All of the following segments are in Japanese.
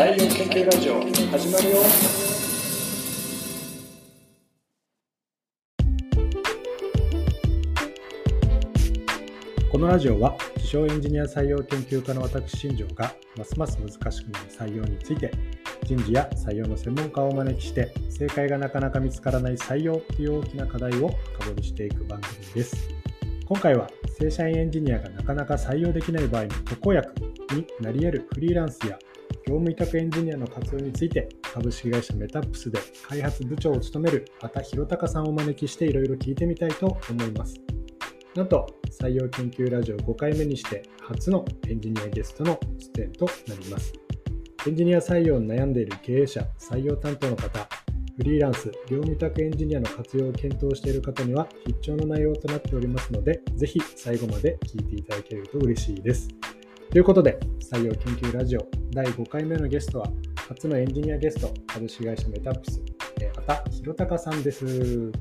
採用研究ラジオ始まるよ。このラジオは自称エンジニア採用研究家の私新庄がますます難しくなる採用について人事や採用の専門家をお招きして正解がなかなか見つからない採用という大きな課題を深掘りしていく番組です。今回は正社員エンジニアがなかなか採用できない場合の特効薬になり得るフリーランスや業務委託エンジニアの活用について株式会社メタップスで開発部長を務める畑弘隆さんをお招きしていろいろ聞いてみたいと思いますなんと採用研究ラジオ5回目にして初のエンジニアゲストの出演となりますエンジニア採用に悩んでいる経営者採用担当の方フリーランス、業務委託エンジニアの活用を検討している方には必聴の内容となっておりますので、ぜひ最後まで聞いていただけると嬉しいです。ということで、採用研究ラジオ第5回目のゲストは、初のエンジニアゲスト、株式会社メタップス、畑弘隆さんです。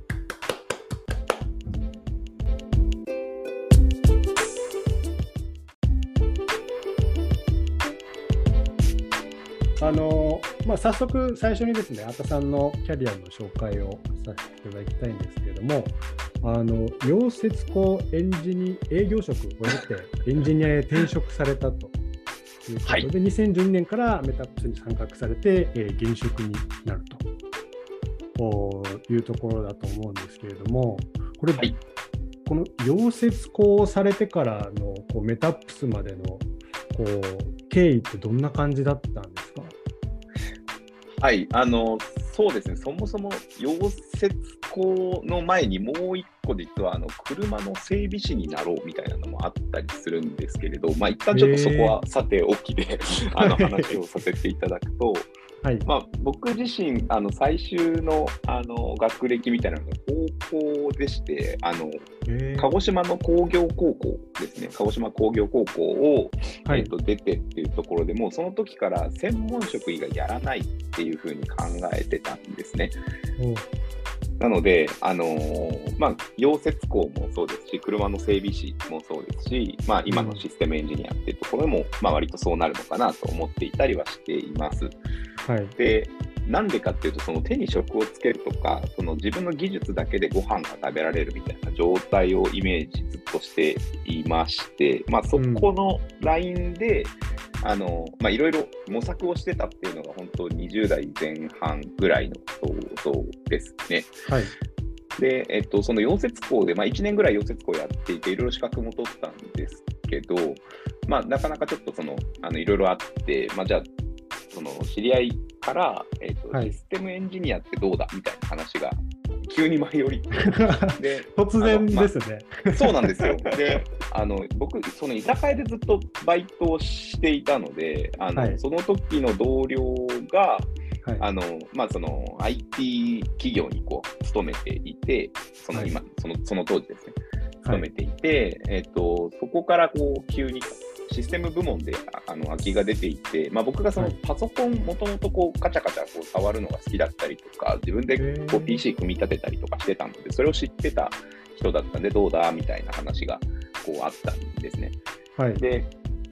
あのまあ、早速最初にですね、畑さんのキャリアの紹介をさせていただきたいんですけれども、あの溶接工エンジニ営業職を経てエンジニアへ転職されたということで、はい、2012年からメタップスに参画されて、えー、現職になると。いうところだと思うんですけれども、これ、はい、この溶接工をされてからのこうメタップスまでのこう経緯ってどんな感じだったんですか？はい、あの、そうですね、そもそも溶接工の前にもう一個実はあの車の整備士になろうみたいなのもあったりするんですけれど、まあ一旦ちょっとそこはさておきであの話をさせていただくと、はい、まあ、僕自身、あの最終のあの学歴みたいなのが高校でして、あの鹿児島の工業高校ですね、鹿児島工業高校を、はい、えー、と出てっていうところでもうその時から専門職以外やらないっていうふうに考えてたんですね。なので、あのー、まあ、溶接工もそうですし、車の整備士もそうですし、まあ、今のシステムエンジニアっていうところも、まあ、割とそうなるのかなと思っていたりはしています。はい、でなんでかっていうと、その手に職をつけるとか、その自分の技術だけでご飯が食べられるみたいな状態をイメージずっとしていまして、まあ、そこのラインで、うん、あのまあ、いろいろ模索をしてたっていうのが、本当20代前半ぐらいの想像ですね。はいで、えっと、その溶接工で、まあ、1年ぐらい溶接工やっていて、いろいろ資格も取ったんですけど、まあ、なかなかちょっとその、あのいろいろあって、まあ、じゃあ、その知り合いから、えーと、はい、システムエンジニアってどうだみたいな話が急に舞い降りて。で突然ですね、まあ、そうなんですよ。であの僕その居酒屋でずっとバイトをしていたのであの、はい、その時の同僚がはい、あのまあ、その IT 企業にこう勤めていて、その今、はい、そのその当時ですね、勤めていて、はい、えーと、そこからこう急にシステム部門であの空きが出ていて、まあ、僕がそのパソコン、もともとこうカチャカチャこう触るのが好きだったりとか、自分でこう PC 組み立てたりとかしてたので、それを知ってた人だったんで、どうだみたいな話がこうあったんですね。はい、で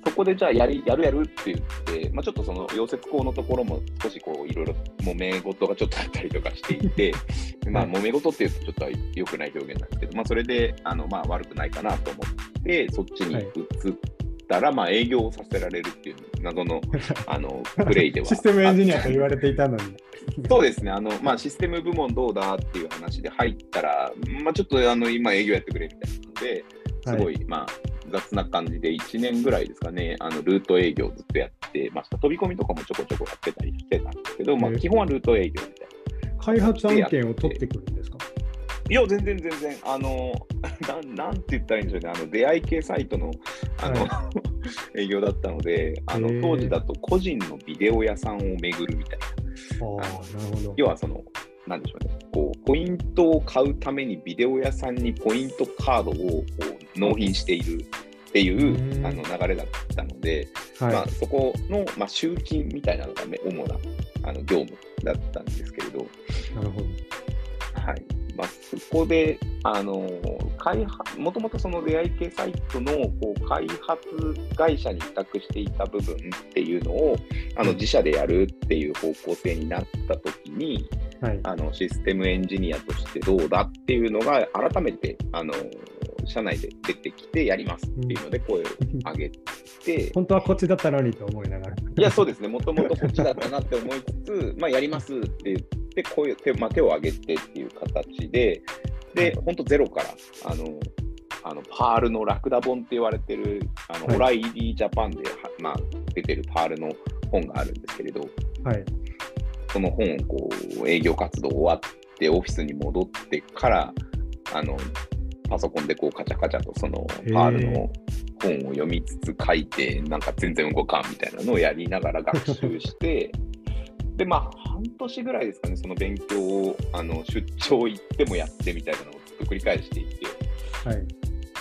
そこでじゃあやりやるやるって言って、まあ、ちょっとその溶接工のところも少しこういろいろ揉め事がちょっとあったりとかしていて、まあ揉め事っていうとちょっと良くない表現なんですけど、まあ、それであのまあ悪くないかなと思って、そっちに移ったら、まあ営業をさせられるっていう謎の あのプレイでは。システムエンジニアと言われていたのに。そうですね、あのまあ、システム部門どうだっていう話で入ったら、まあ、ちょっとあの今営業やってくれみたいなので、すごい、はい、まあ、雑な感じで1年ぐらいですかね、あのルート営業ずっとやってました。飛び込みとかもちょこちょこやってたりしてたんですけど、まあ、基本はルート営業みたいな。開発案件を取ってくるんですか？いや、全然全然、あの、ななんて言ったらいいんでしょうね、あの出会い系サイトのあの、はい、営業だったので、あの当時だと個人のビデオ屋さんを巡るみたいな。あなるほど。要はその、なんでしょうね、こうポイントを買うためにビデオ屋さんにポイントカードをこう納品しているっていうあの流れだったので、はい、まあ、そこの、まあ、集金みたいなのが、ね、主なあの業務だったんですけれど、なるほど。はいまあ、そこで、あの開発もともとその出会い系サイトのこう開発会社に委託していた部分っていうのをあの自社でやるっていう方向性になったときに、はい、あのシステムエンジニアとしてどうだっていうのが改めてあの社内で出てきてやりますっていうので声を上げて、本当はこっちだったのにと思いながら。いや、そうですね、もともとこっちだったなって思いつつ、まあ、やりますって言って、声手,、まあ、手を挙げてっていう形で、で、本当ゼロから、あの、あのパールのラクダ本って言われてる、あの、はい、オライリージャパンで、まあ、出てるパールの本があるんですけれど、はい、その本をこう営業活動終わってオフィスに戻ってからあのパソコンでこうカチャカチャとそのパールの本を読みつつ書いて、なんか全然動かんみたいなのをやりながら学習して、で、まあ、半年ぐらいですかね、その勉強をあの出張行ってもやってみたいなのをずっと繰り返していて、はい、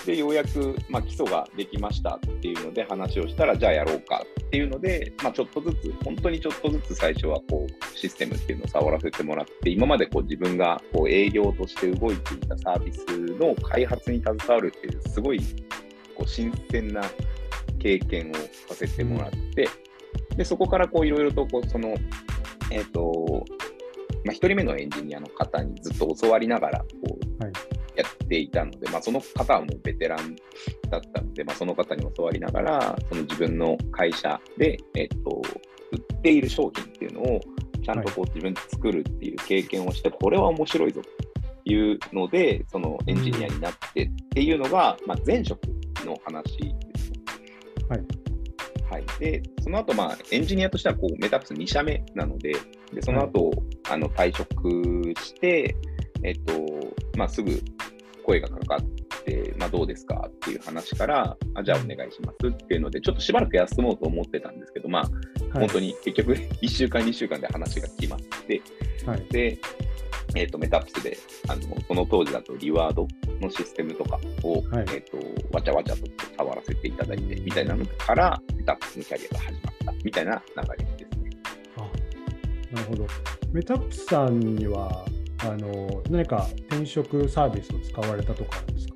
で、ようやく、まあ、基礎ができましたっていうので話をしたら、じゃあやろうかっていうので、まあ、ちょっとずつ、本当にちょっとずつ最初はこうシステムっていうのを触らせてもらって、今までこう自分がこう営業として動いていたサービスの開発に携わるっていう、すごいこう新鮮な経験をさせてもらって、でそこからこういろいろとこうその、えっ、ー、とまあ、1人目のエンジニアの方にずっと教わりながらこう、はい。やっていたので、まあ、その方はもうベテランだったので、まあ、その方に教わりながら、その自分の会社で、えっと、売っている商品っていうのをちゃんとこう自分で作るっていう経験をして、これは面白いぞというので、そのエンジニアになってっていうのが、まあ、前職の話です。はいはい、でその後、まあエンジニアとしてはこうメタプス2社目なので、でその後、はい、あの退職して、えっとまあ、すぐ声がかかって、まあ、どうですか？っていう話から、あじゃあお願いしますっていうので、ちょっとしばらく休もうと思ってたんですけど、まあ、はい、本当に結局1週間、2週間で話が決まって、はい、で、えーと、メタプスであの、その当時だとリワードのシステムとかを、はい、えーと、わちゃわちゃと触らせていただいてみたいなのから、メタプスのキャリアが始まったみたいな流れですね。あなるほど。メタプスさんにはあの何か転職サービスを使われたとかですか？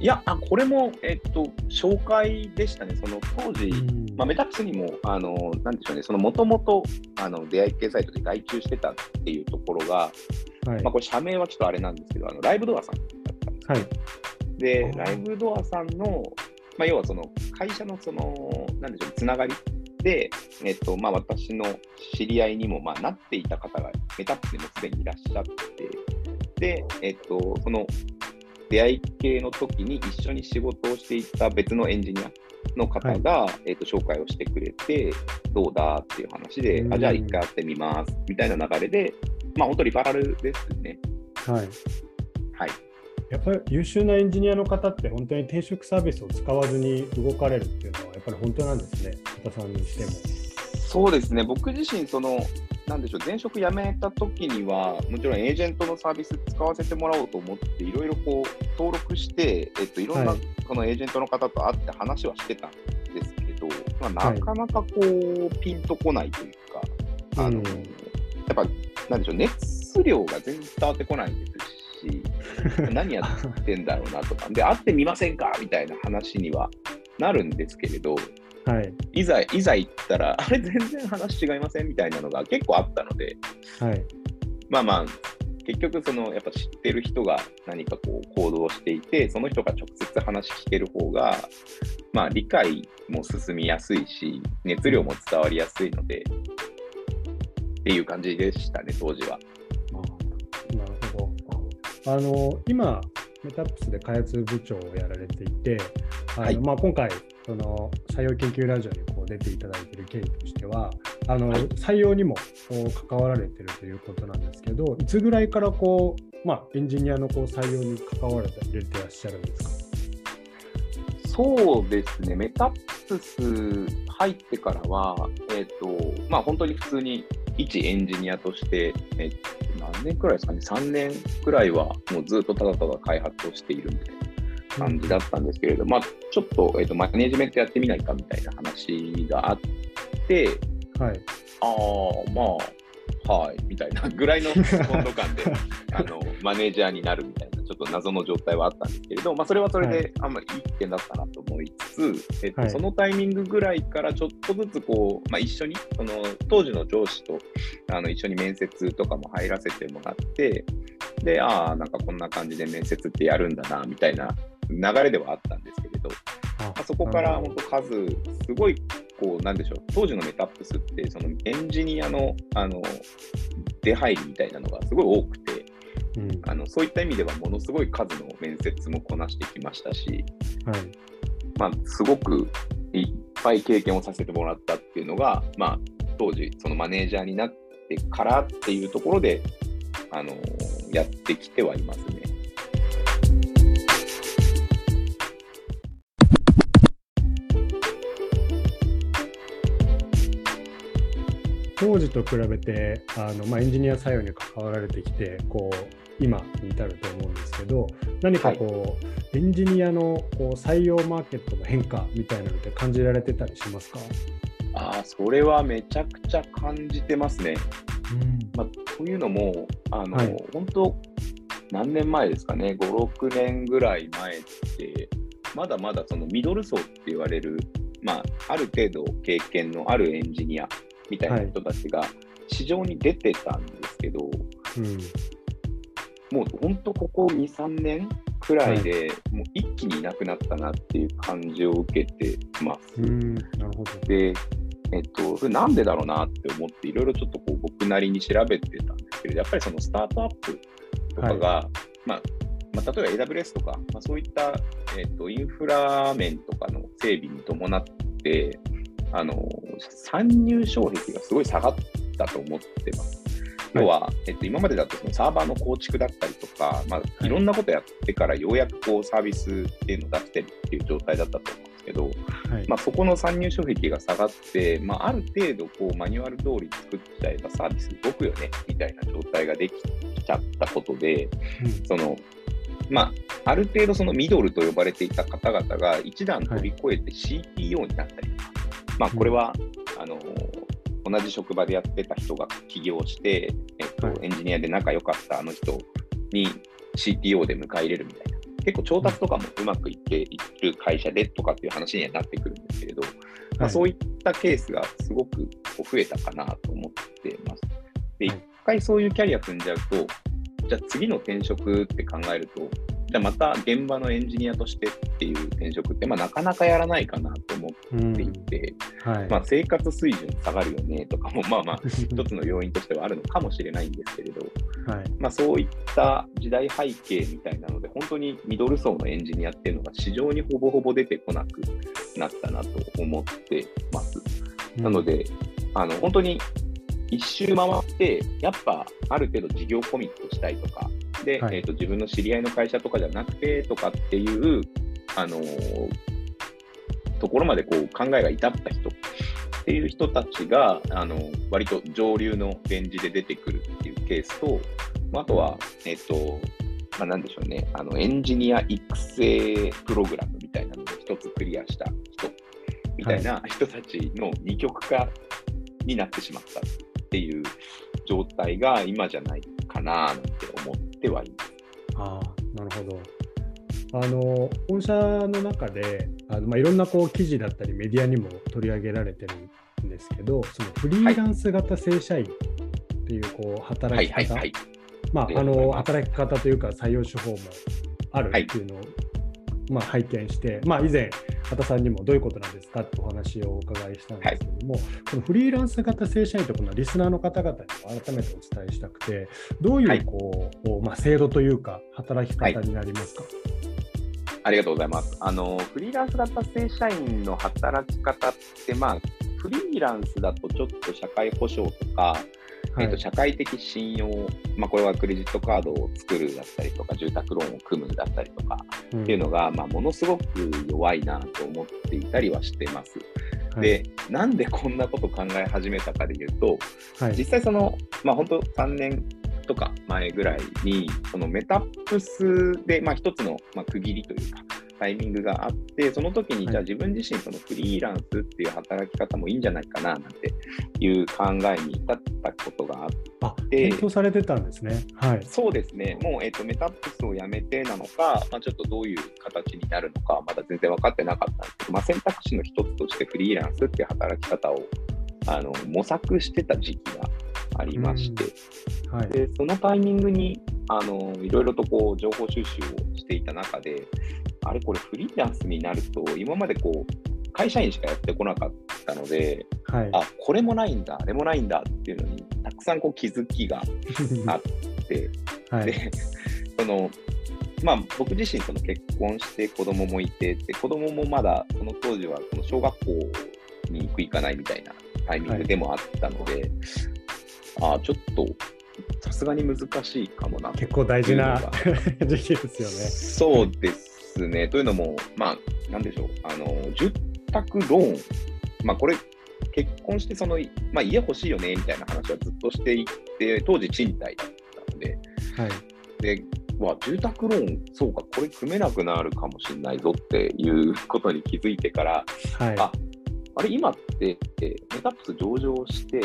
いやあ、これも、えっと、紹介でしたね、その当時、まあ、メタプスにも、あのなんでしょうね、そのもともと出会い系サイトで外注してたっていうところが、はい、まあ、これ、社名はちょっとあれなんですけど、あのライブドアさんだったんです、はい、で、ライブドアさんの、まあ、要はその会社のその、なんでしょう、つながりで、えっとまあ、私の知り合いにも、まあ、なっていた方がメタップでもすでにいらっしゃって、で、えっと、その出会い系の時に一緒に仕事をしていた別のエンジニアの方が、はい、えっと、紹介をしてくれて、どうだっていう話で、あじゃあ一回やってみますみたいな流れで、まあ、本当リファラルですね。はい。はい。やっぱり優秀なエンジニアの方って本当に転職サービスを使わずに動かれるっていうのはやっぱり本当なんですね、畑さんにしても。そうですね、僕自身、その、なんでしょう、前職辞めた時には、もちろんエージェントのサービス使わせてもらおうと思って、いろいろこう登録して、えっと、いろんなこのエージェントの方と会って話はしてたんですけど、まあ、なかなかこう、ピンとこないというか、あの、うん、やっぱ、なんでしょう、熱量が全然伝わってこないんですし、何やってんだろうなとか、で、会ってみませんか？みたいな話にはなるんですけれど、はい、いざ、いざ行ったら、あれ、全然話違いませんみたいなのが結構あったので、はい、まあまあ、結局、そのやっぱ知ってる人が何かこう行動していて、その人が直接話聞ける方が、まあ、理解も進みやすいし、熱量も伝わりやすいので、っていう感じでしたね、当時は。あの今、メタップスで開発部長をやられていて、あの、はい、まあ、今回、その採用研究ラジオにこう出ていただいている経緯としては、あの、はい、採用にも関わられているということなんですけど、いつぐらいからこう、まあ、エンジニアのこう採用に関われていらっしゃるんですか？そうですね、メタップス入ってからは、えっ、ー、と、まあ、本当に普通に一エンジニアとして、えっ何年くらいですかね、3年くらいはもうずっとただただ開発をしているみたいな感じだったんですけれど、まあ、ちょっと,、えーと、マネジメントやってみないかみたいな話があって、はい、ああ、まあ、はいみたいなぐらいの 温度感であのマネージャーになるみたいな、ちょっと謎の状態はあったんですけれど、まあ、それはそれであんまりいい点だったなと思いつつ、えっと、そのタイミングぐらいからちょっとずつこう、まあ、一緒にその当時の上司とあの一緒に面接とかも入らせてもらって、で、ああ、なんかこんな感じで面接ってやるんだなみたいな流れではあったんですけれど、あそこから本当数、すごいこう、なんでしょう、当時のメタップスって、そのエンジニアのあの出入りみたいなのがすごい多くて、うん、あのそういった意味では、ものすごい数の面接もこなしてきましたし、はい。まあ、すごくいっぱい経験をさせてもらったっていうのが、まあ、当時、そのマネージャーになってからっていうところで、あのやってきてはいますね。当時と比べてあの、まあ、エンジニア採用に関わられてきてこう今に至ると思うんですけど何かこう、はい、エンジニアのこう採用マーケットの変化みたいなのって感じられてたりしますか？あそれはめちゃくちゃ感じてますね。うん。まあ、というのも、あの、はい、本当、何年前ですかね、5、6年ぐらい前って、まだまだそのミドル層って言われる、まあ、ある程度経験のあるエンジニアみたいな人たちが市場に出てたんですけど、はいうん、もう本当ここ2、3年くらいで、もう一気にいなくなったなっていう感じを受けてます。なるほど。でえっと、それなんでだろうなって思って、いろいろちょっとこう僕なりに調べてたんですけど、やっぱりそのスタートアップとかが、はい、まあ、まあ、例えば AWS とか、まあ、そういった、えっと、インフラ面とかの整備に伴って、あの参入障壁がすごい下がったと思ってます。要は、えっと、今までだとそのサーバーの構築だったりとか、まあ、い。ろんなことやってからようやくこうサービスっていうのを出してるっていう状態だったと思けど、はい、まあ、そこの参入障壁が下がって、まあ、ある程度こうマニュアル通り作っちゃえばサービス動くよねみたいな状態ができちゃったことで、うん、そのまあ、ある程度そのミドルと呼ばれていた方々が一段飛び越えて CTO になったりとか、はい、まあ、これは、あの同じ職場でやってた人が起業して、えっと、エンジニアで仲良かったあの人に CTO で迎え入れるみたいな。結構調達とかもうまくいっている会社でとかっていう話にはなってくるんですけれど、まあ、そういったケースがすごく増えたかなと思ってます。で、一回そういうキャリア踏んじゃうと、じゃあ次の転職って考えると、じゃあまた現場のエンジニアとしてっていう転職って、まあ、なかなかやらないかなと思っていて、うん。はい、まあ、生活水準下がるよねとかも、まあまあ、一つの要因としてはあるのかもしれないんですけれど、はい。まあ、そういった時代背景みたいなので、本当にミドル層のエンジニアっていうのが市場にほぼほぼ出てこなくなったなと思ってます。なので、あの本当に一周回って、やっぱある程度事業コミットしたいとか、で、はい、えーと、自分の知り合いの会社とかじゃなくてとかっていう、あのー、ところまでこう考えが至った人っていう人たちが、あのー、割と上流のレンジで出てくるっていうケースと、あとは、えっ、ー、と、まあ、なんでしょうね、あのエンジニア育成プログラムみたいなのを一つクリアした人みたいな人たちの二極化になってしまった。っていう状態が今じゃないかななんて思ってはいます。あなるほど。あの本社の中であの、まあ、いろんなこう記事だったりメディアにも取り上げられてるんですけどそのフリーランス型正社員っていうこう働き方、まあ、あの働き方というか採用手法もあるっていうのをまあ、拝見して、まあ、以前、畑さんにもどういうことなんですかってお話をお伺いしたんですけども、はい、このフリーランス型正社員とこのリスナーの方々にも改めてお伝えしたくて、どういうこう、はい、まあ、制度というか、働き方になりますか、はい、ありがとうございます。あのフリーランス型正社員の働き方って、まあ、フリーランスだとちょっと社会保障とか、えーと、社会的信用、まあ、これはクレジットカードを作るだったりとか、住宅ローンを組むだったりとかっていうのが、うん、まあ、ものすごく弱いなと思っていたりはしてます。はい、で、なんでこんなこと考え始めたかでいうと、はい、実際その、まあ、本当3年とか前ぐらいに、そのメタップスで、まあ、一つの、まあ、区切りというか、タイミングがあって、その時に、はいじゃあ自分自身、そのフリーランスっていう働き方もいいんじゃないかななんていう考えに至ったことがあって、あ、検討されてたんですね。はい。そうですね、もう、えっとメタップスをやめてなのか、まあ、ちょっとどういう形になるのか、まだ全然分かってなかったんですけど、まあ、選択肢の一つとしてフリーランスっていう働き方をあの模索してた時期がありまして、はい。でそのタイミングにあのいろいろとこう情報収集をしていた中で、あれ、これフリーランスになると、今までこう会社員しかやってこなかったので、はい。あこれもないんだ、あれもないんだっていうのに、たくさんこう気づきが あって、はい。でそのまあ、僕自身その結婚して子供もいてで子供もまだその当時はその小学校に行く行かないみたいなタイミングでもあったので、ああちょっとさすがに難しいかもな結構大事な 時期ですよね。そうですね。というのも、まあ、なんでしょう、あの住宅ローン、まあ、これ、結婚してその、まあ、家欲しいよねみたいな話はずっとしていて、当時、賃貸だったので、はい。で、わ住宅ローン、そうか、これ組めなくなるかもしれないぞっていうことに気づいてから、はい。ああれ、今って、メタップス上場して、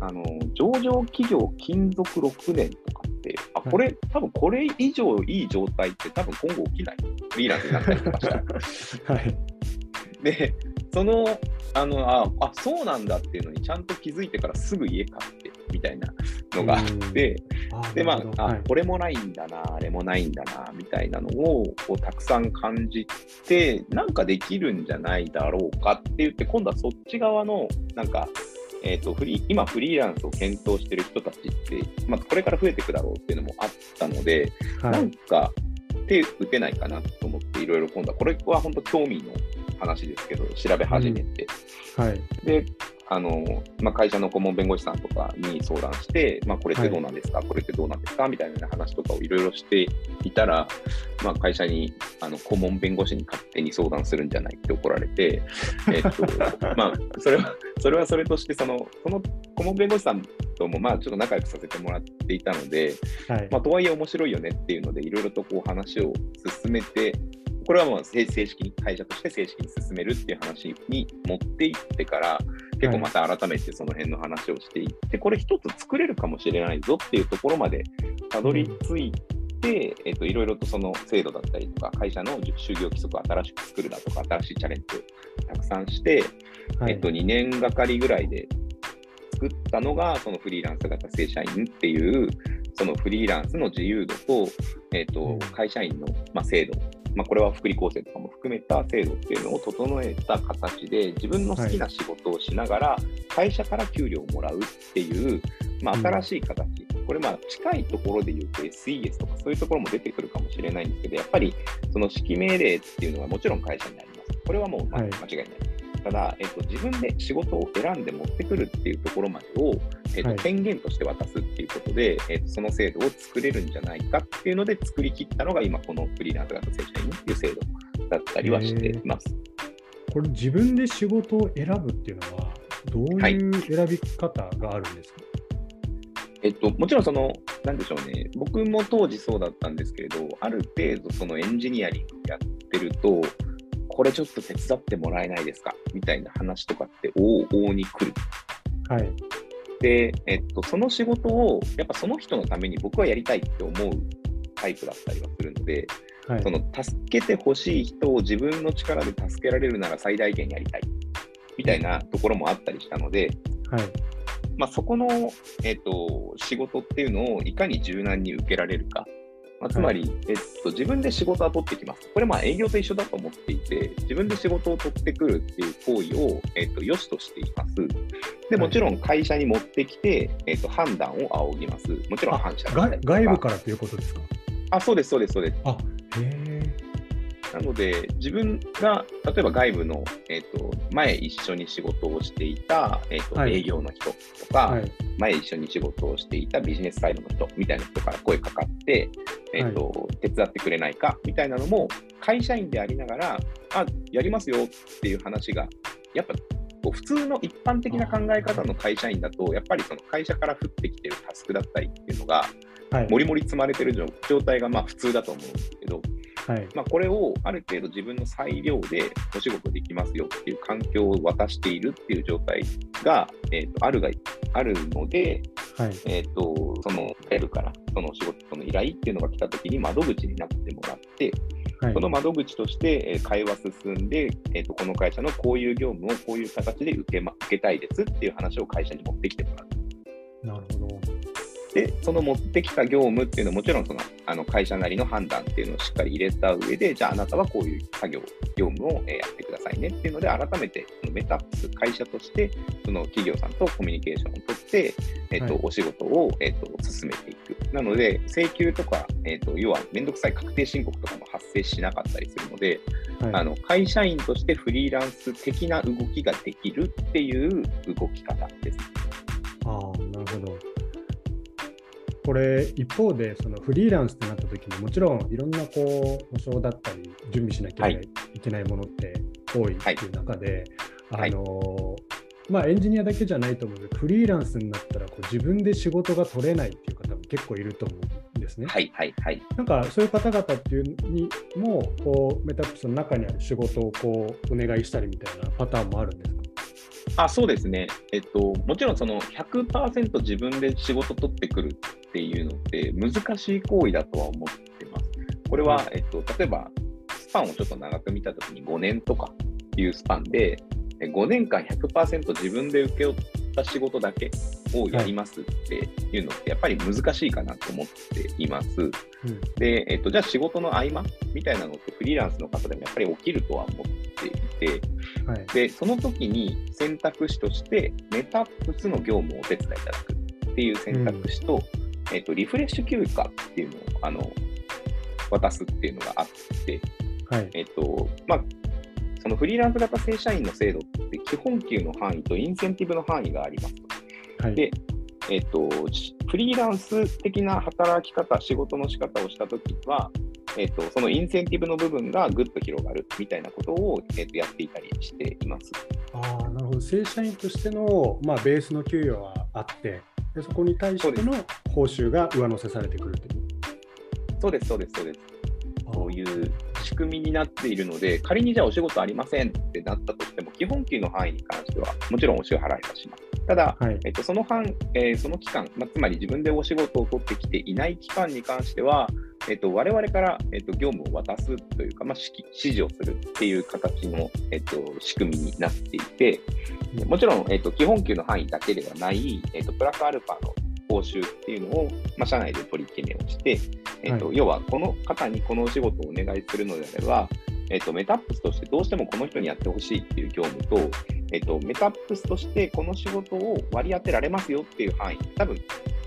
あの上場企業勤続6年とかって、あこれ、多分これ以上いい状態って、多分今後起きない、フリーランスになったりとかした。はい。で、その、あのあ、あ、そうなんだっていうのにちゃんと気づいてからすぐ家買ってみたいなのがあって、あで、まあ、あ、はい。これもないんだな、あれもないんだな、みたいなのをこうたくさん感じて、なんかできるんじゃないだろうかって言って、今度はそっち側の、なんか、えー、とフリー今、フリーランスを検討してる人たちって、まあ、これから増えていくだろうっていうのもあったので、はないん。か手打てないかなと思って、いろいろ今度は、これは本当興味の話ですけど、調べ始めて、はい。で、あのまあ、会社の顧問弁護士さんとかに相談して、まあ、これってどうなんですか、これってどうなんですかみたいな話とかをいろいろしていたら、まあ、会社にあの顧問弁護士に勝手に相談するんじゃないって怒られて、えっとまあ、それはそれはそれとしてその、その顧問弁護士さんともまあちょっと仲良くさせてもらっていたので、はい。まあ、とはいえ面白いよねっていうので、いろいろとこう話を進めて、これはもう正正式に、会社として正式に進めるっていう話に持っていってから、結構また改めてその辺の話をしていって、これ一つ作れるかもしれないぞっていうところまでたどり着いて、えっと、いろいろとその制度だったりとか、会社の就業規則を新しく作るだとか、新しいチャレンジをたくさんして、はい。えっと、2年がかりぐらいで作ったのが、そのフリーランス型正社員っていう、そのフリーランスの自由度と、えっとうん。会社員の、まあ、制度、まあ、これは福利厚生とかも含めた制度っていうのを整えた形で、自分の好きな仕事をしながら、会社から給料をもらうっていう、まあ、うん新しい形、これ、まあ近いところで言うと SES とかそういうところも出てくるかもしれないんですけど、やっぱりその指揮命令っていうのはもちろん会社にあります。これはもう間違いない。ただ、えっと、自分で仕事を選んで持ってくるっていうところまでを、えっとはい。権限として渡すっていうことで、えっと、その制度を作れるんじゃないかっていうので作り切ったのが今このフリーランス型正社員っていう制度だったりはしています。これ自分で仕事を選ぶっていうのは、どうはい。いう選び方があるんですか、えっと、もちろんその、なんでしょうね、僕も当時そうだったんですけれど、ある程度そのエンジニアリングやってると、これちょっと手伝ってもらえないですか？みたいな話とかって往々に来る。はい。で、えっと、その仕事をやっぱその人のために僕はやりたいって思うタイプだったりはするので、はい。その助けてほしい人を自分の力で助けられるなら最大限やりたいみたいなところもあったりしたので、はい。まあ、そこの、えっと仕事っていうのをいかに柔軟に受けられるか。まあ、つまり、えっと、自分で仕事は取ってきます。これまあ営業と一緒だと思っていて、自分で仕事を取ってくるっていう行為を、えっと、良しとしています。で、もちろん会社に持ってきて、えっと、判断を仰ぎます。もちろんあ反社外部からということですか？あ、そうです、そうです、そうです。あ、へえ。なので、自分が例えば外部の、えっと前一緒に仕事をしていた、えっとはい営業の人とか、はい。前一緒に仕事をしていたビジネスサイドの人みたいな人から声かかって、えっと手伝ってくれないかみたいなのも、会社員でありながら、あやりますよっていう話が、やっぱこう普通の一般的な考え方の会社員だと、やっぱりその会社から降ってきてるタスクだったりっていうのが、はい。もりもり積まれてる状状態がまあ普通だと思うんですけど、はい。まあ、これをある程度自分の裁量でお仕事できますよっていう環境を渡しているっていう状態が、えー、とあるがあるので、はい。えー、とそのやるから、そのお仕事の依頼っていうのが来たときに窓口になってもらって、はい。その窓口として、えー会話進んで、えーと、この会社のこういう業務をこういう形で受け,、ま、受けたいですっていう話を会社に持ってきてもらう。なるほど。で、その持ってきた業務っていうのはもちろんそのあの会社なりの判断っていうのをしっかり入れた上で、じゃああなたはこういう作業、業務をえーやってくださいねっていうので、改めてメタップス、会社としてその企業さんとコミュニケーションを取って、えっとはいお仕事を、えっと進めていく。なので、請求とか、えっと要はめんどくさい確定申告とかも発生しなかったりするので、はい。あの会社員としてフリーランス的な動きができるっていう動き方です。ああ、なるほど。これ、一方で、そのフリーランスってなった時にもちろんいろんなこう保証だったり、準備しなきゃいけない,、ものって多いっていう中で、はい。あのまあ、エンジニアだけじゃないと思うけど、フリーランスになったらこう自分で仕事が取れないっていう方も結構いると思うんですね。はいはいはい。なんかそういう方々っていうにもこうメタップスの中にある仕事をこうお願いしたりみたいなパターンもあるんですか？あそうですね、えっと、もちろんその100%自分で仕事取ってくるっていうのって難しい行為だとは思ってます。これは、えっと、例えばスパンをちょっと長く見たときに5年とかいうスパンで、え5年間100%自分で請け負った仕事だけをやりますっていうのってやっぱり難しいかなと思っています。うんで、えっと、じゃあ仕事の合間みたいなのってフリーランスの方でもやっぱり起きるとは思っていて、はいで、その時に選択肢として、メタップスの業務をお手伝いいただくっていう選択肢と、えっと、リフレッシュ休暇っていうのをあの渡すっていうのがあって、はいえっと、まあ、そのフリーランス型正社員の制度って基本給の範囲とインセンティブの範囲があります。はいでえっと、しフリーランス的な働き方、仕事の仕方をしたときは、えっと、そのインセンティブの部分がぐっと広がるみたいなことを、えっと、やっていたりしています。ああ、なるほど。正社員としての、まあ、ベースの給与はあって、でそこに対しての報酬が上乗せされてくるという。そうです、そうです、そうです。そういう仕組みになっているので、仮にじゃあお仕事ありませんってなったとしても、基本給の範囲に関しては、もちろんお支払いはします。ただ、はい。えっと、その範えーその期間、まあ、つまり自分でお仕事を取ってきていない期間に関しては、えっと、我々から、えっと、業務を渡すというか、まあ、指示をするっていう形の、えっと、仕組みになっていて、もちろん、えっと、基本給の範囲だけではない、えっと、プラスアルファの報酬っていうのを、まあ、社内で取り決めをして、えっとは要はこの方にこのお仕事をお願いするのであれば、えっと、メタップスとしてどうしてもこの人にやってほしいっていう業務と、えっと、メタップスとしてこの仕事を割り当てられますよっていう範囲、多分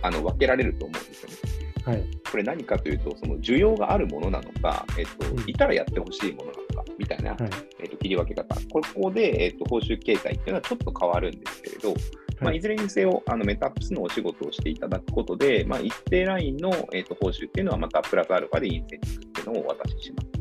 あの分けられると思うんですよね。はい。これ何かというと、その需要があるものなのか、えっとうんいたらやってほしいものなのかみたいな、はい。えっと切り分け方、ここで、えっと報酬形態っていうのはちょっと変わるんですけれど、まあ、はいいずれにせよあのメタップスのお仕事をしていただくことで、まあ、一定ラインの、えっと報酬っていうのはまたプラスアルファでインセンティブっていうのをお渡しします。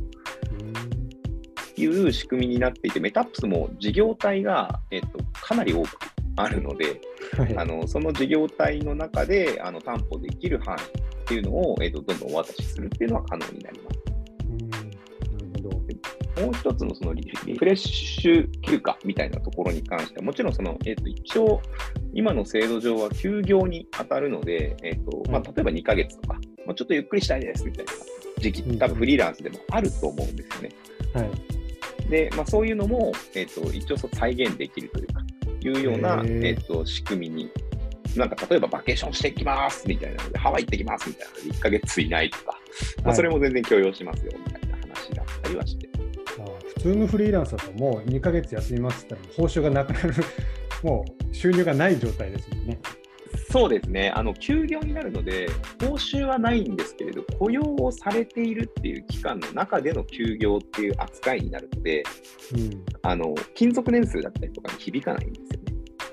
という仕組みになっていて、メタップスも事業体が、えっとかなり多くあるので、はい。あのその事業体の中であの担保できる範囲っていうのを、えっとどんどんお渡しするっていうのは可能になります。もう一つのそのリリフレッシュ休暇みたいなところに関しては、もちろんその、えっと一応、今の制度上は休業に当たるので、えっとまあ、はい例えば2ヶ月とか、もうちょっとゆっくりしたいですみたいな時期うん、多分フリーランスでもあると思うんですよね。はい。で、まあ、そういうのも、えっと一応そう再現できるというか、いうような、えっと仕組みに、なんか例えばバケーションしていきますみたいなので、ハワイ行ってきますみたいなので、1ヶ月いないとか、まあ、それも全然許容しますよみたいな話だったりはして。あー普通のフリーランスだともう2ヶ月休みますって言ったら報酬がなくなる、もう収入がない状態ですもんね。そうですね、あの休業になるので、報酬はないんですけれど、雇用をされているっていう期間の中での休業っていう扱いになるので、うん。あの勤続年数だったりとかに響かないんですよね。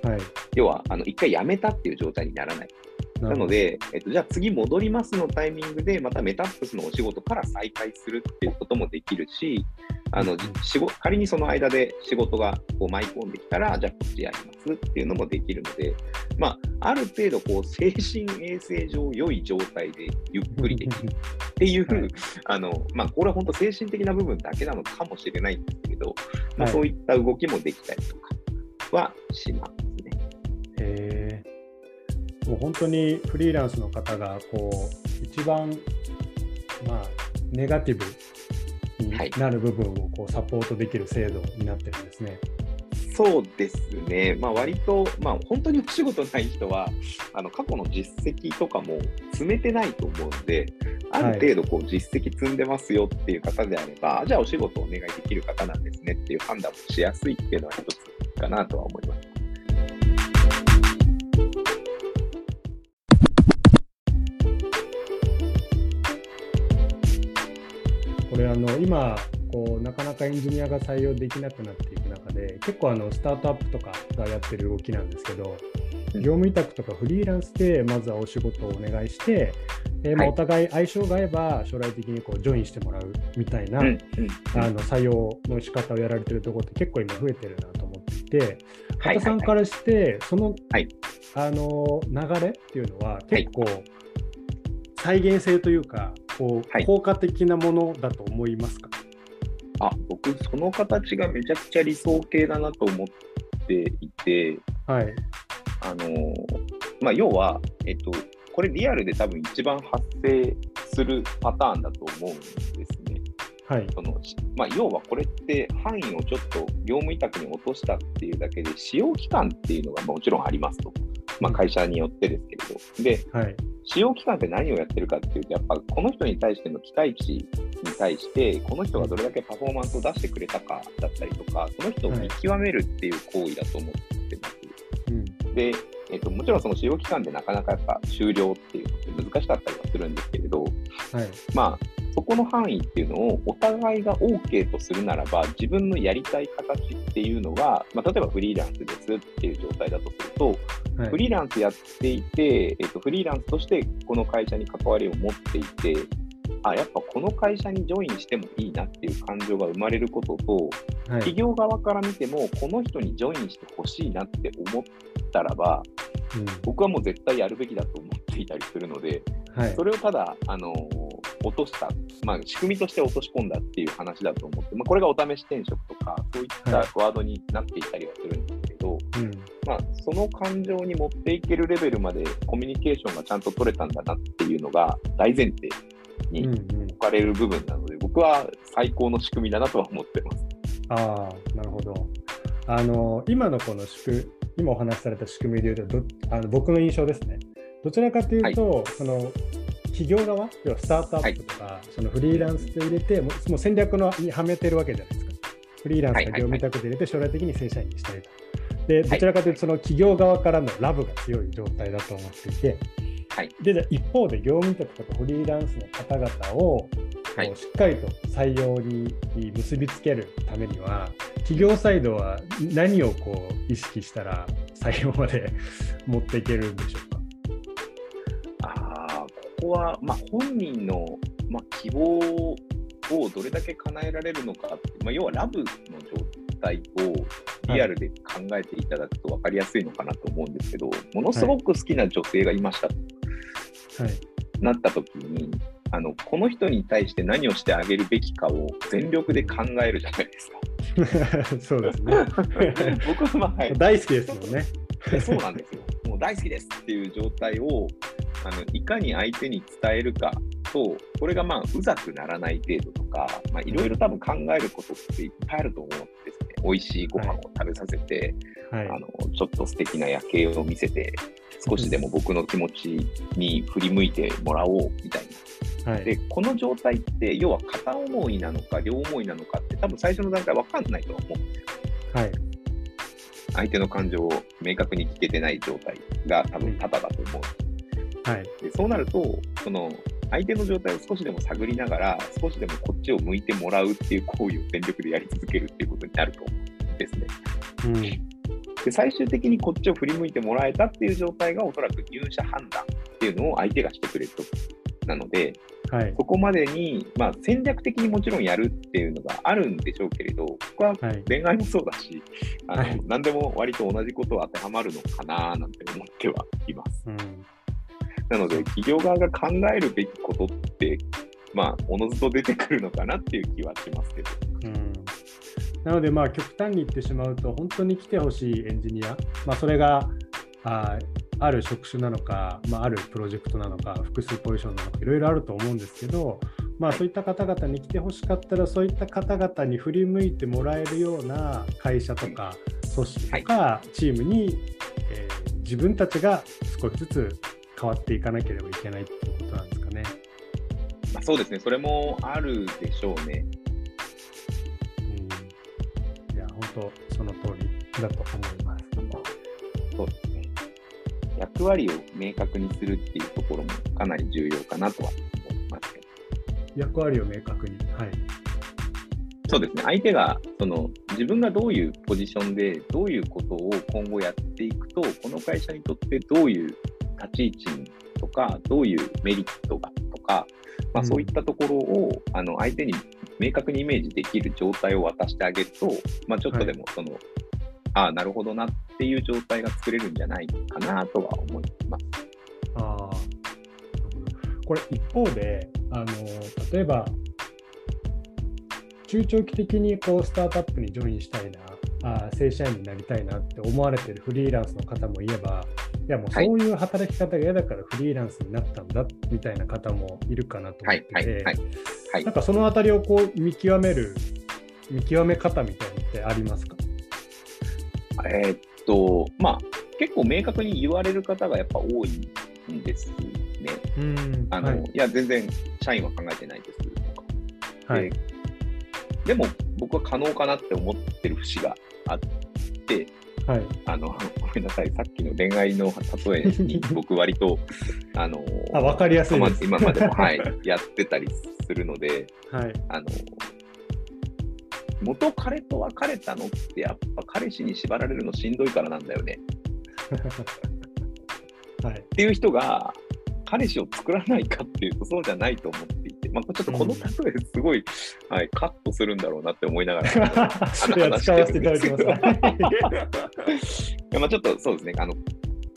はい。要は、あの一回辞めたっていう状態にならない。なので、えっと、じゃあ次戻りますのタイミングで、またメタップスのお仕事から再開するっていうこともできるし、あのうん仕事仮にその間で仕事がこう舞い込んできたら、じゃあこっちやりますっていうのもできるので、まあ、ある程度こう精神衛生上良い状態でゆっくりできるっていう、はいあのまあ、これは本当精神的な部分だけなのかもしれないんですけれど、まあ、はいそういった動きもできたりとかはしますね。へえもう本当にフリーランスの方がこう一番まあネガティブにはいなる部分をこうサポートできる制度になってるんですね。そうですね、まあ、割と、まあ、本当にお仕事ない人は、あの過去の実績とかも積めてないと思うので、ある程度こう実績積んでますよっていう方であれば、じゃあお仕事をお願いできる方なんですねっていう判断もしやすいっていうのは一つかなとは思います。あの今こうなかなかエンジニアが採用できなくなっていく中で結構あのスタートアップとかがやってる動きなんですけどうん。業務委託とかフリーランスでまずはお仕事をお願いして、えーまあはいお互い相性が合えば将来的にこうジョインしてもらうみたいな、あの採用の仕方をやられてるところって結構今増えてるなと思っていて、はい畑さんからして、その、はい。あの流れっていうのは結構再現性というか、こうはい効果的なものだと思いますか、あ僕、その形がめちゃくちゃ理想形だなと思っていて、はい。あのーまあ、要は、えっと、これリアルで多分一番発生するパターンだと思うんですね。はい。そのしまあ、要はこれって範囲をちょっと業務委託に落としたっていうだけで使用期間っていうのがもちろんありますと。まあ、会社によってですけれど。で、はい。使用期間って何をやってるかっていうと、やっぱこの人に対しての期待値に対して、この人がどれだけパフォーマンスを出してくれたかだったりとか、その人を見極めるっていう行為だと思ってます。うん。で、えっと、もちろんその使用期間でなかなかやっぱ終了っていうのって難しかったりはするんですけれど、はい。まあ、そこの範囲っていうのをお互いが OK とするならば、自分のやりたい形っていうのは、まあ、例えばフリーランスですっていう状態だとすると、はいフリーランスやっていて、えっと、フリーランスとしてこの会社に関わりを持っていて、あ、やっぱこの会社にジョインしてもいいなっていう感情が生まれることと、はい。企業側から見ても、この人にジョインしてほしいなって思ったらば、うん僕はもう絶対やるべきだと思っていたりするので、はいそ。れをただ、あの落とした、まあ、仕組みとして落とし込んだっていう話だと思って、まあ、これがお試し転職とか、そういったはいワードになっていたりはするど、うん。まあ、その感情に持っていけるレベルまでコミュニケーションがちゃんと取れたんだなっていうのが大前提にうんうん置かれる部分なので、僕は最高の仕組みだなとは思ってます。ああ、なるほど。あの、今のこの仕組今お話しされた仕組みでいうとどあの、僕の印象ですね。どちらかというと、その企業側、要はスタートアップとか、そのフリーランスで入れて、もう戦略のにはめてるわけじゃないですか。フリーランスが業務委託で入れて、将来的に正社員にしたいと。で、どちらかというと、その企業側からのラブが強い状態だと思っていて、はい。でじゃあ一方で業務委託とかフリーランスの方々をはい。しっかりと採用に結びつけるためには、企業サイドは何をこう意識したら採用まで 持っていけるんでしょうか？ああ、ここは、まあ、本人の、まあ、希望をどれだけ叶えられるのかまあ、要はラブの状態をリアルで考えていただくと分かりやすいのかなと思うんですけど、ものすごく好きな女性がいましたとはい。なった時に、あのこの人に対して何をしてあげるべきかを全力で考えるじゃないですか。そうですね。僕は、まあはい、大好きですもんね。そうなんですよ。もう大好きですっていう状態をあのいかに相手に伝えるかと、これがまあうざくならない程度とか、まあいろいろ多分考えることっていっぱいあると思う。美味しいご飯を食べさせて、はい。あのちょっと素敵な夜景を見せて、少しでも僕の気持ちに振り向いてもらおうみたいな。はい。で、この状態って、要は片思いなのか両思いなのかって、多分最初の段階分かんないとは思うんですよ。はい。相手の感情を明確に聞けてない状態が多分多々だと思う。はい。でそうなると、その相手の状態を少しでも探りながら、少しでもこっちを向いてもらうっていう行為を全力でやり続けるっていうことになると思うんですね。うん。で最終的にこっちを振り向いてもらえたっていう状態がおそらく入社判断っていうのを相手がしてくれるとなので、はい。そこまでに、まあ、戦略的にもちろんやるっていうのがあるんでしょうけれど、ここははい。恋愛もそうだし、あのはい何でも割と同じことは当てはまるのかななんて思ってはいます。うん。なので、企業側が考えるべきことって、まあ、おのずと出てくるのかなっていう気はしますけど。うんなので、まあ、極端に言ってしまうと、本当に来てほしいエンジニア、まあ、それがあある職種なのか、まあ、あるプロジェクトなのか、複数ポジションなのか、いろいろあると思うんですけど、まあ、そういった方々に来てほしかったら、そういった方々に振り向いてもらえるような会社とか、組織とか、チームに、えー自分たちが少しずつ変わっていかなければいけないっていうことなんですかね。まあ、そうですね、それもあるでしょうね。うん、いや、本当、その通りだと思います。そうですね。役割を明確にするっていうところもかなり重要かなとは思いますけど。役割を明確に。はい。そうですね、相手がその自分がどういうポジションで、どういうことを今後やっていくと、この会社にとってどういう立ち位置とか、どういうメリットがとか、まあ、うん。そういったところを、あの相手に明確にイメージできる状態を渡してあげると、まあ、ちょっとでもその、ああ、なるほどなっていう状態が作れるんじゃないかなとは思います。あこれ、一方で、あの例えば、中長期的にこうスタートアップにジョインしたいな、あー正社員になりたいなって思われてるフリーランスの方もいれば、いやもうはいそういう働き方が嫌だからフリーランスになったんだみたいな方もいるかなと思はいって、はいはい。はいなんかそのあたりをこう見極める、見極め方みたいなのってありますか？えーっと、まあ、結構明確に言われる方がやっぱ多いんですね。うんあの、はいい、や、全然社員は考えてないですとか。はいででも、僕は可能かなって思ってる節があって、はい。あの、ごめんなさい、さっきの恋愛の例えに僕割と、あの、あわかりやすいです。今までも、はい、やってたりするので、はい。あの、元彼と別れたのってやっぱ彼氏に縛られるのしんどいからなんだよね。はい。っていう人が彼氏を作らないかっていうとそうじゃないと思ってまあ、ちょっとこの例えすごい、はい、カットするんだろうなって思いながら いや使わせていただきます。い やまあちょっとそうですね、あの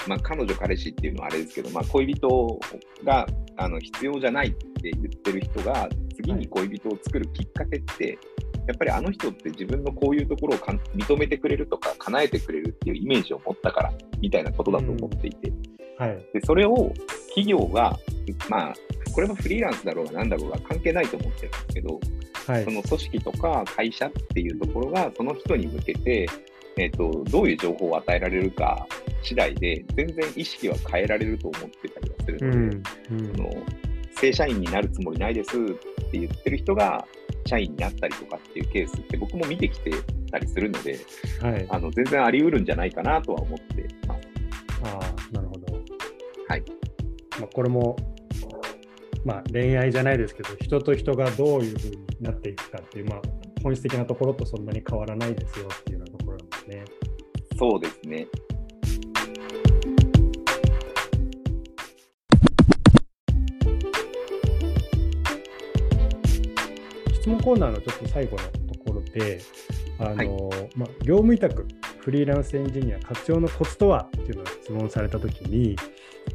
まあ、彼女、彼氏っていうのはあれですけど、まあ、恋人があの必要じゃないって言ってる人が、次に恋人を作るきっかけって、やっぱりあの人って自分のこういうところをかん認めてくれるとか、叶えてくれるっていうイメージを持ったからみたいなことだと思っていて、はい。でそれを企業が、まあ、これはフリーランスだろうがなんだろうが関係ないと思ってるんですけど、はいその組織とか会社っていうところが、その人に向けて、えっとどういう情報を与えられるか次第で、全然意識は変えられると思ってたりはするうので、んうんその正社員になるつもりないですって言ってる人が社員になったりとかっていうケースって僕も見てきてたりするので、はいあの全然あり得るんじゃないかなとは思ってます。ああ、なるほど。はい。まあ、これも、まあ、恋愛じゃないですけど、人と人がどういうふうになっていくかっていう、まあ、本質的なところとそんなに変わらないですよっていうようなところなんですね。そうですね。質問コーナーのちょっと最後のところで、あのまあ、業務委託、フリーランスエンジニア活用のコツとは？っていうのを質問されたときに、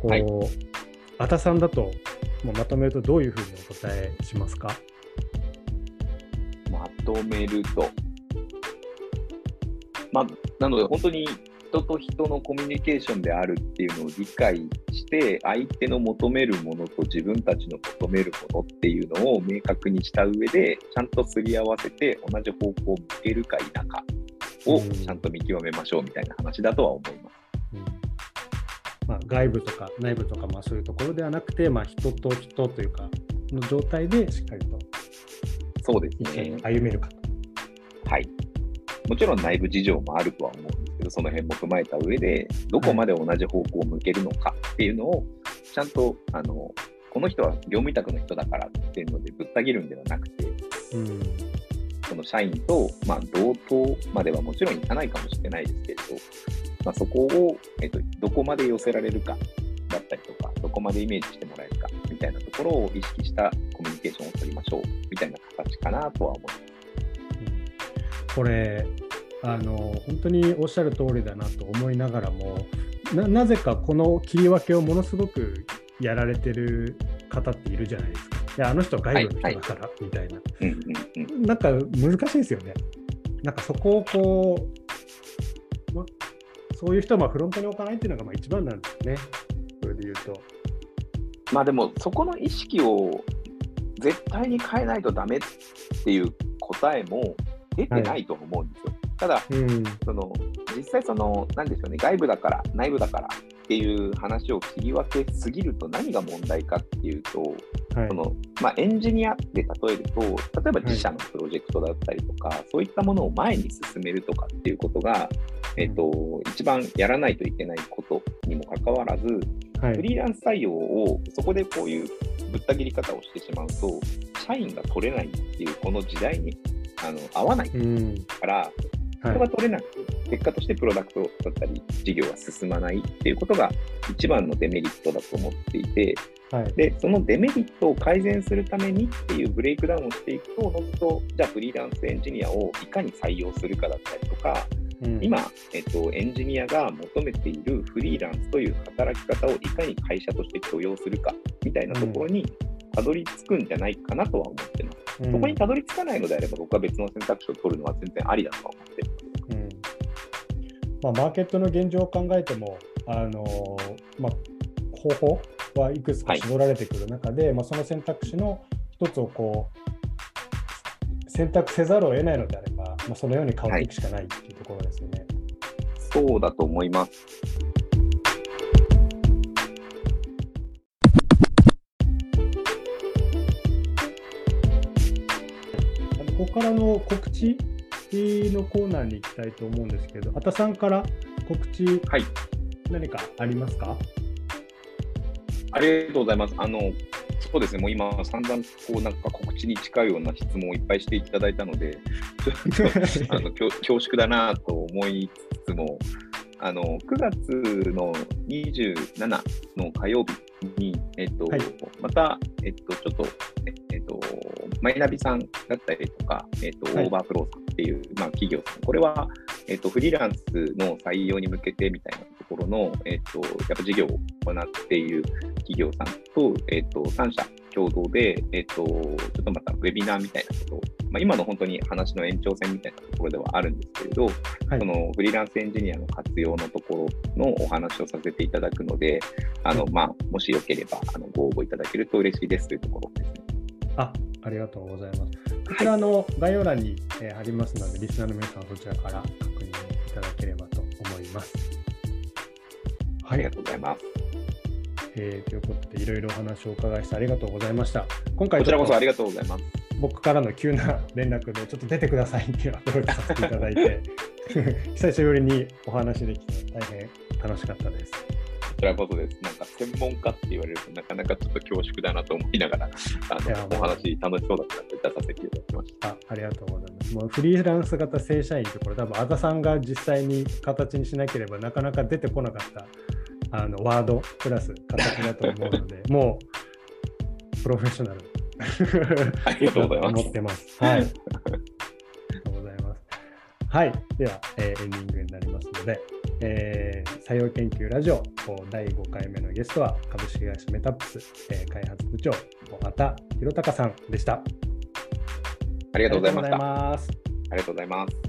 こう、はいあたさんだと、まあまとめるとどういうふうにお答えしますか？まとめると、まあ、なので本当に人と人のコミュニケーションであるっていうのを理解して、相手の求めるものと自分たちの求めるものっていうのを明確にした上で、ちゃんとすり合わせて同じ方向を向けるか否かをうん。ちゃんと見極めましょうみたいな話だとは思います。うんまあ、外部とか内部とか、まあ、そういうところではなくて、まあ、人と人というか、の状態でしっかりとそうです一緒にね。歩めるかと。はい。もちろん内部事情もあるとは思うんですけど、その辺も踏まえた上で、どこまで同じ方向を向けるのかっていうのを、ちゃんと、あの、この人は業務委託の人だからっていうのでぶった切るんではなくて、うんその社員と、まあ、同等まではもちろんいかないかもしれないですけれど、まあ、そこを、えっと、どこまで寄せられるかだったりとか、どこまでイメージしてもらえるかみたいなところを意識したケーションを取りましょうみたいな形かなとは思います。これあの本当におっしゃる通りだなと思いながらもななぜかこの切り分けをものすごくやられてる方っているじゃないですか。いやあの人は外部の人だからみたいな、うんうんうん、なんか難しいですよね。なんかそこをこう、ま、そういう人はまあフロントに置かないっていうのがまあ一番なんですよね。それで言うと。まあでもそこの意識を絶対に変えないとダメっていう答えも出てないと思うんですよ。ただ、うん、その実際その、なんでしょうね、外部だから、内部だからっていう話を切り分けすぎると何が問題かっていうと、はい。そのまあ、エンジニアで例えると、例えば自社のプロジェクトだったりとか、そういったものを前に進めるとかっていうことが、えっと一番やらないといけないことにもかかわらず、はい、フリーランス採用をそこでこういうぶった切り方をしてしまうと、社員が取れないっていうこの時代にあの合わないうん、から、は人が取れなくて、結果としてプロダクトだったり、事業が進まないっていうことが一番のデメリットだと思っていて、い、はい、で、そのデメリットを改善するためにっていうブレイクダウンをしていくと、おのずと、じゃあフリーランスエンジニアをいかに採用するかだったりとか、うん、今、えっと、エンジニアが求めているフリーランスという働き方をいかに会社として許容するかみたいなところにたどり着くんじゃないかなとは思ってます。うん、そこにたどり着かないのであれば、僕は別の選択肢を取るのは全然ありだとは思ってる。うんまあ、マーケットの現状を考えても、あのまあ、方法はいくつか絞られてくる中で、まあ、その選択肢の一つをこう選択せざるを得ないのであれば、まあ、そのように変わっていくしかないっていうところですよね。そうだと思います。ここからの告知のコーナーに行きたいと思うんですけど、あたさんから告知、はい、何かありますか？ありがとうございます。あのそうですね、もう今、散々こうなんか告知に近いような質問をいっぱいしていただいたので、ちょっとあの恐 恐縮だなと思いつつも、あの9月の27の火曜日に、えっとはい。また、えっと、ちょっと、ええっと、マイナビさんだったりとか、えっとはい。オーバープローさんっていう、まあ、企業さん、これは、えっと、フリーランスの採用に向けてみたいなところの、えっと、やっぱ事業を行っている企業さんと、えっと、3社共同で、えっと、ちょっとまたウェビナーみたいなことを、まあ、今の本当に話の延長線みたいなところではあるんですけれど、はい。そのフリーランスエンジニアの活用のところのお話をさせていただくので、あのまあ、もしよければあのご応募いただけると嬉しいですというところですね。あありがとうございます。こちらの概要欄に、えーありますので、リスナーの皆さんはそちらから確認いただければと思います。はいありが、とうございます。えーということで、いろいろお話をお伺いしてありがとうございました。今回こちらこそありりがとうございます。僕からの急な連絡で、ちょっと出てくださいっていうアプローチさせていただいて、久しぶりにお話できて大変楽しかったです。こちらこそです。なんか専門家って言われるとなかなかちょっと恐縮だなと思いながら、あのお話楽しそうだったので出させていただきました。あありがとうございます。もうフリーランス型正社員ってこれ多分、あざさんが実際に形にしなければなかなか出てこなかったあのワードプラス形だと思うので、もうプロフェッショナルありがとうございます思ってます。はい。ありがとうございます。はい。では、えーエンディングになりますので、えー採用研究ラジオ第5回目のゲストは株式会社メタップス、えー開発部長、尾畑弘隆さんでした。ありがとうございました。ありがとうございます。